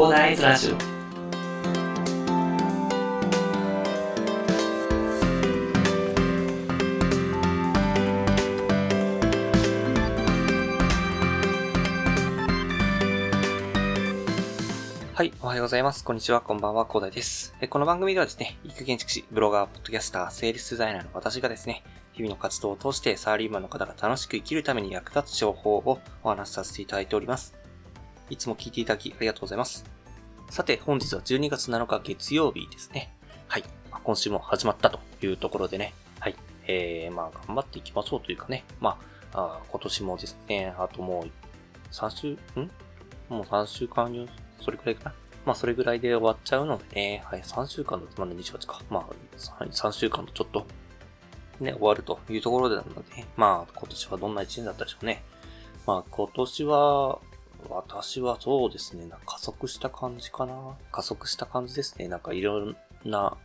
コーナーズラジオはい、おはようございます。こんにちは、こんばんは、広大です。この番組ではですね、育建築士、ブロガー、ポッドキャスター、セールスデザイナーの私がですね、日々の活動を通してサラリーマンの方が楽しく生きるために役立つ情報をお話しさせていただいております。いつも聞いていただきありがとうございます。さて、本日は12月7日月曜日ですね。はい。今週も始まったというところでね、はい。えー、まあ、頑張っていきましょうというかね、まあ、あ今年もですね、あともう、3週、ん？もう3週間よ、それくらいかな？まあ、それぐらいで終わっちゃうのでね、はい、3週間だとまだ28か。まあ、3週間とちょっと、ね、終わるというところでなので、まあ、今年はどんな一年だったでしょうね。まあ、今年は、私はそうですね、なんか加速した感じかな。加速した感じですね。なんかいろんな、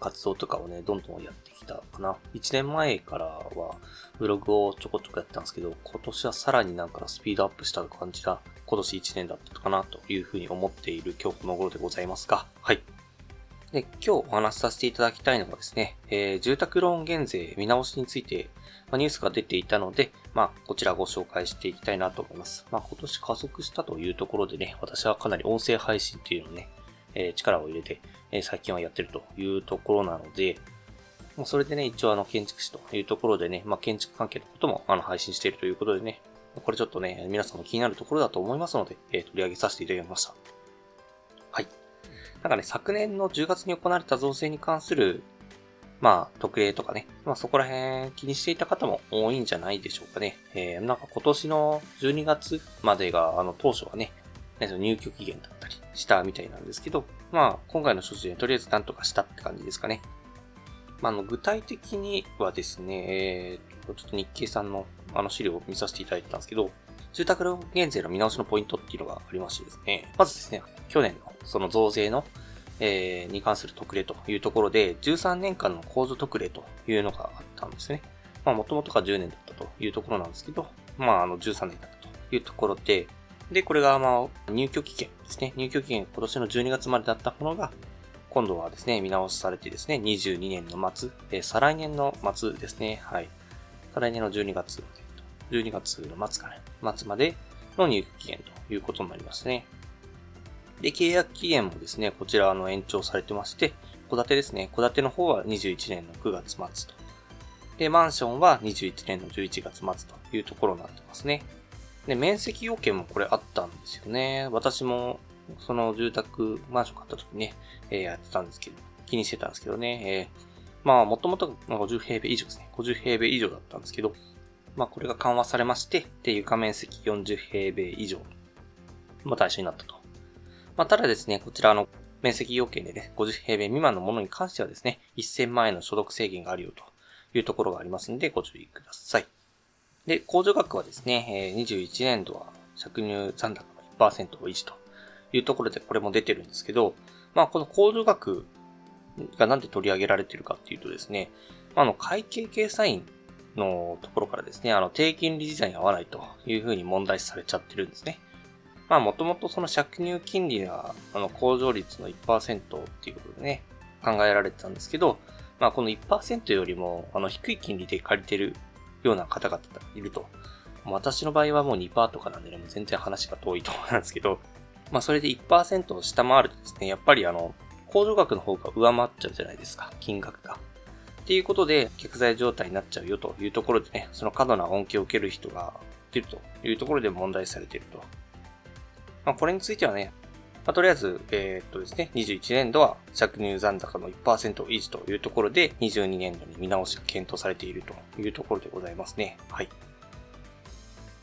活動とかをね、どんどんやってきたかな。1年前からは、ブログをちょこちょこやってたんですけど、今年はさらになんかスピードアップした感じが、今年1年だったかなというふうに思っている今日この頃でございますが、はい。で、今日お話しさせていただきたいのはですね、えー、住宅ローン減税見直しについて、まあ、ニュースが出ていたので、まあ、こちらご紹介していきたいなと思います。まあ、今年加速したというところでね、私はかなり音声配信っていうのをね、えー力を入れて、えー最近はやってるというところなので、まあそれでね、一応あの、建築士というところでね、まあ、建築関係のこともあの、配信しているということでね、これちょっとね、皆さんも気になるところだと思いますので、えー取り上げさせていただきました。なんかね、昨年の10月に行われた造成に関する、まあ、特例とかね、まあそこら辺気にしていた方も多いんじゃないでしょうかね。えー、なんか今年の12月までが、あの、当初はね、その入居期限だったりしたみたいなんですけど、まあ、今回の処置でとりあえずなんとかしたって感じですかね。まあ、の、具体的にはですね、えー、ちょっと日経さんのあの資料を見させていただいたんですけど、住宅ローン減税の見直しのポイントっていうのがありましてですね、まずですね、去年のその増税の、えーに関する特例というところで、13年間の控除特例というのがあったんですね。まあ、もともとが10年だったというところなんですけど、まあ、あの、13年だったというところで、で、これが、まあ、入居期限ですね。入居期限今年の12月までだったものが、今度はですね、見直しされてですね、22年の末、えー再来年の末ですね、はい。再来年の12月、12月の末かね、末までの入居期限ということになりますね。で、契約期限もですね、こちらあの延長されてまして、戸建てですね。戸建ての方は21年の9月末と。で、マンションは21年の11月末というところになってますね。で、面積要件もこれあったんですよね。私も、その住宅、マンション買った時ね、えーやってたんですけど、気にしてたんですけどね、えーまあ、もともと50平米以上ですね。50平米以上だったんですけど、まあ、これが緩和されまして、で、床面積40平米以上、ま、対象になったと。まあ、ただですね、こちらの面積要件でね、50平米未満のものに関してはですね、1000万円の所得制限があるよというところがありますので、ご注意ください。で、控除額はですね、え21年度は借入残高の1%を維持というところでこれも出てるんですけど、まあこの控除額がなんで取り上げられてるかっていうとですね、あの会計計算員のところからですね、あの低金利時代に合わないというふうに問題視されちゃってるんですね。まあもともとその借入金利があの控除率の1%っていうことでね、考えられてたんですけど、まあこの1%よりもあの低い金利で借りてるような方々がいると。私の場合はもう2%とかなんでね、もう全然話が遠いところなんですけど、まあそれで1%を下回るとですね、やっぱりあの、控除額の方が上回っちゃうじゃないですか、金額が。っていうことで、逆罪状態になっちゃうよというところでね、その過度な恩恵を受ける人が出るというところで問題されていると。まあこれについてはね、まあ、とりあえず、えーっとですね、21年度は借入残高の1%維持というところで、22年度に見直しが検討されているというところでございますね。はい。ま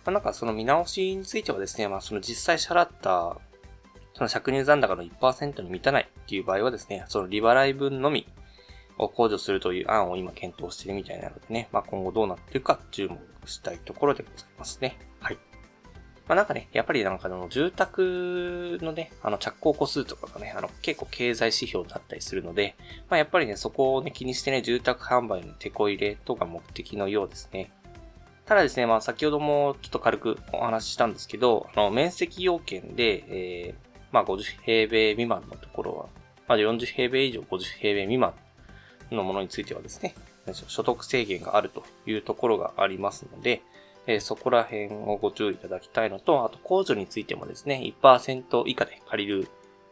あ、なんかその見直しについてはですね、まあその実際支払った、その借入残高の1%に満たないっていう場合はですね、その利払い分のみを控除するという案を今検討しているみたいなのでね、まあ今後どうなっているか注目したいところでございますね。はい。まあなんかね、やっぱりなんかあの住宅のね、あの着工個数とかがね、あの結構経済指標だったりするので、まあやっぱりね、そこをね、気にしてね、住宅販売の手こ入れとか目的のようですね。ただですね、まあ先ほどもちょっと軽くお話ししたんですけど、あの面積要件で、えーまあ50平米未満のところは、まあ40平米以上50平米未満のものについてはですね、所得制限があるというところがありますので、え、そこら辺をご注意いただきたいのと、あと控除についてもですね、1%以下で借りる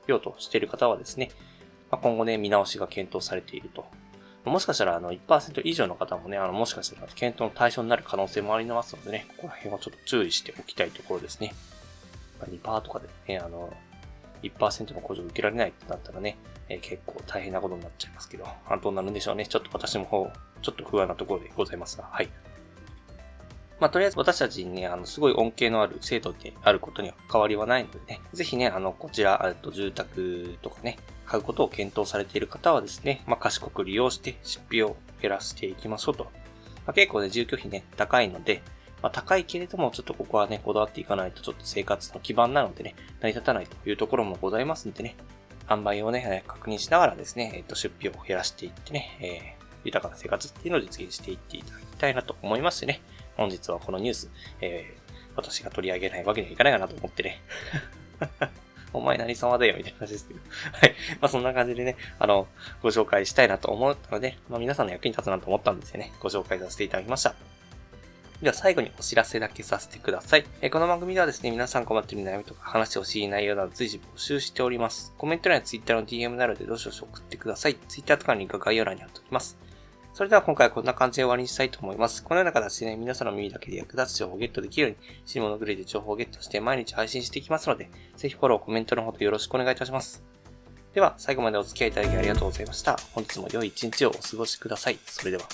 ようとしている方はですね、ま、今後ね、見直しが検討されていると。もしかしたら、あの、1%以上の方もね、あの、もしかしたら検討の対象になる可能性もありますのでね、ここら辺はちょっと注意しておきたいところですね。2%とかでね、あの、1%の控除を受けられないってなったらね、えー、結構大変なことになっちゃいますけど、どうなるんでしょうね。ちょっと私の方、ちょっと不安なところでございますが、はい。まあ、とりあえず私たちにね、あの、すごい恩恵のある制度であることには変わりはないのでね、ぜひね、あの、こちら、えっと、住宅とかね、買うことを検討されている方はですね、まあ、賢く利用して出費を減らしていきましょうと。まあ、結構ね、住居費ね、高いので、まあ、高いけれども、ちょっとここはね、こだわっていかないとちょっと生活の基盤なのでね、成り立たないというところもございますんでね、販売をね、確認しながらですね、えっ、と、出費を減らしていってね、えー、豊かな生活っていうのを実現していっていただきたいなと思いましてね、本日はこのニュース、えー、私が取り上げないわけにはいかないかなと思ってね。お前何様だよ、みたいな話ですけど。はい。まあそんな感じでね、あの、ご紹介したいなと思ったので、まあ皆さんの役に立つなと思ったんですよね。ご紹介させていただきました。では最後にお知らせだけさせてください。えこの番組ではですね、皆さん困っている悩みとか話してほしい内容など随時募集しております。コメント欄や Twitter の DM などでどしどし送ってください。Twitter とかのリンクは概要欄に貼っておきます。それでは今回はこんな感じで終わりにしたいと思います。このような形でね、皆さんの耳だけで役立つ情報をゲットできるように、死に物狂いで情報をゲットして毎日配信していきますので、ぜひフォロー、コメントのほどよろしくお願いいたします。では、最後までお付き合いいただきありがとうございました。本日も良い一日をお過ごしください。それでは。